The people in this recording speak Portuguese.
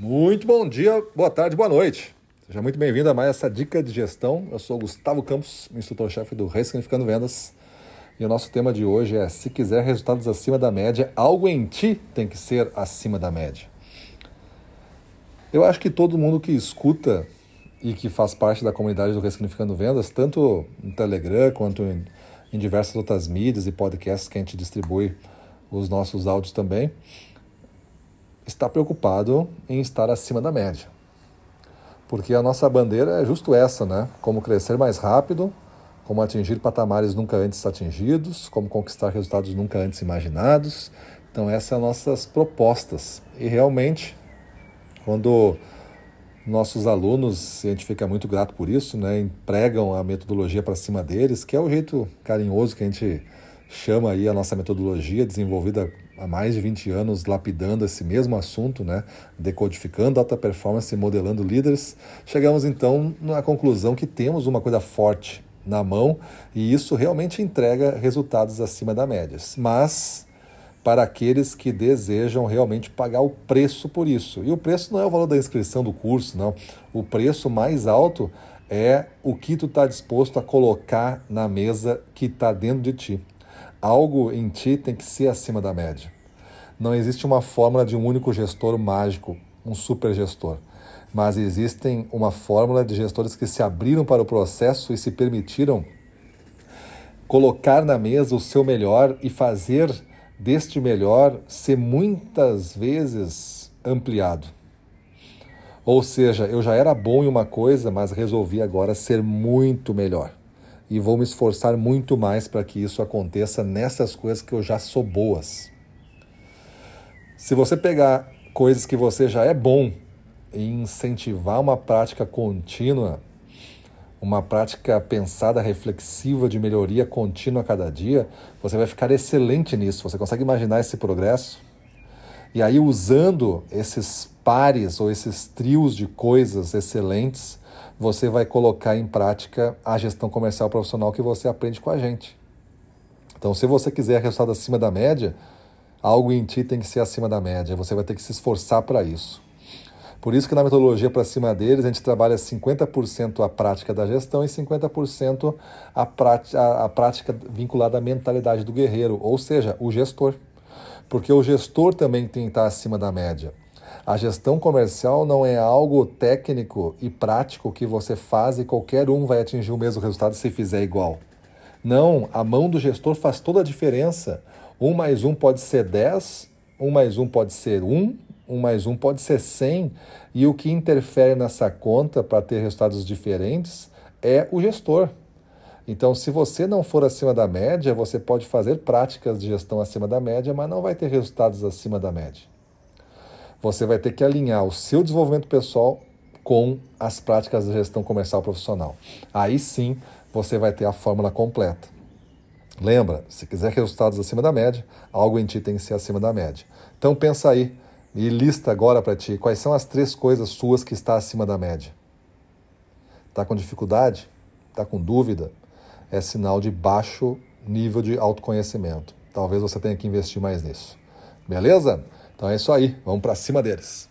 Muito bom dia, boa tarde, boa noite. Seja muito bem-vindo a mais essa dica de gestão. Eu sou Gustavo Campos, instrutor-chefe do Ressignificando Vendas. E o nosso tema de hoje é: se quiser resultados acima da média, algo em ti tem que ser acima da média. Eu acho que todo mundo que escuta e que faz parte da comunidade do Ressignificando Vendas, tanto no Telegram quanto em, em diversas outras mídias e podcasts que a gente distribui os nossos áudios também, está preocupado em estar acima da média. Porque a nossa bandeira é justo essa, né? Como crescer mais rápido, como atingir patamares nunca antes atingidos, como conquistar resultados nunca antes imaginados. Então, essas são nossas propostas. E realmente, quando nossos alunos, a gente fica muito grato por isso, né, empregam a metodologia para cima deles, que é o jeito carinhoso que a gente chama aí a nossa metodologia, desenvolvida há mais de 20 anos, lapidando esse mesmo assunto, né? decodificando alta performance e modelando líderes, chegamos então na conclusão que temos uma coisa forte na mão e isso realmente entrega resultados acima da média. Mas para aqueles que desejam realmente pagar o preço por isso. E o preço não é o valor da inscrição do curso, não. O preço mais alto é o que tu está disposto a colocar na mesa que está dentro de ti. Algo em ti tem que ser acima da média. Não existe uma fórmula de um único gestor mágico, um super gestor. Mas existem uma fórmula de gestores que se abriram para o processo e se permitiram colocar na mesa o seu melhor e fazer deste melhor ser muitas vezes ampliado. Ou seja, eu já era bom em uma coisa, mas resolvi agora ser muito melhor e vou me esforçar muito mais para que isso aconteça nessas coisas que eu já sou boas. Se você pegar coisas que você já é bom e incentivar uma prática contínua, uma prática pensada, reflexiva de melhoria contínua a cada dia, você vai ficar excelente nisso. Você consegue imaginar esse progresso? E aí, usando esses pares ou esses trios de coisas excelentes, você vai colocar em prática a gestão comercial profissional que você aprende com a gente. Então, se você quiser resultado acima da média, algo em ti tem que ser acima da média. Você vai ter que se esforçar para isso. Por isso que na metodologia para cima deles, a gente trabalha 50% a prática da gestão e 50% a prática, a prática vinculada à mentalidade do guerreiro, ou seja, o gestor. Porque o gestor também tem que estar acima da média. A gestão comercial não é algo técnico e prático que você faz e qualquer um vai atingir o mesmo resultado se fizer igual. Não, a mão do gestor faz toda a diferença. Um mais um pode ser 10, um mais um pode ser 1, um mais um pode ser 100. E o que interfere nessa conta para ter resultados diferentes é o gestor. Então, se você não for acima da média, você pode fazer práticas de gestão acima da média, mas não vai ter resultados acima da média você vai ter que alinhar o seu desenvolvimento pessoal com as práticas de gestão comercial profissional. Aí sim você vai ter a fórmula completa. Lembra, se quiser resultados acima da média, algo em ti tem que ser acima da média. Então pensa aí e lista agora para ti quais são as três coisas suas que está acima da média. Está com dificuldade? Está com dúvida? É sinal de baixo nível de autoconhecimento. Talvez você tenha que investir mais nisso. Beleza? Então é isso aí, vamos para cima deles.